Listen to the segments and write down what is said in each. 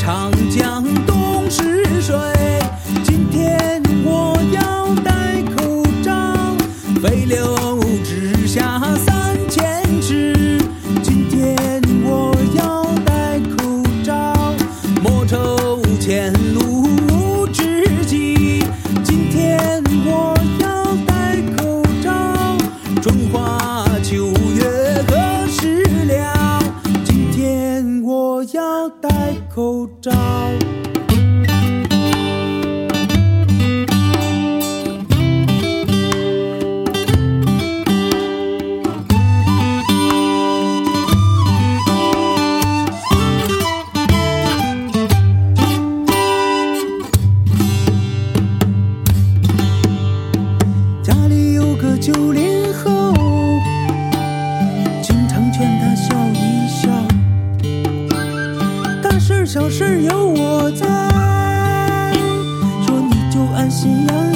长江东逝水今天我要戴口罩飞流直下三千尺今天我要戴口罩莫愁前路无知己今天我要戴口罩春花秋月何时了？今天我要戴着。家里有个旧邻。小事有我在，说你就安心养。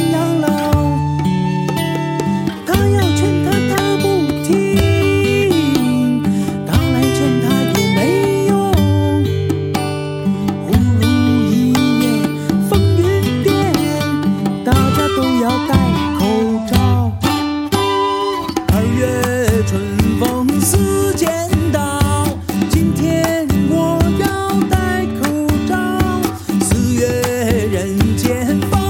friend.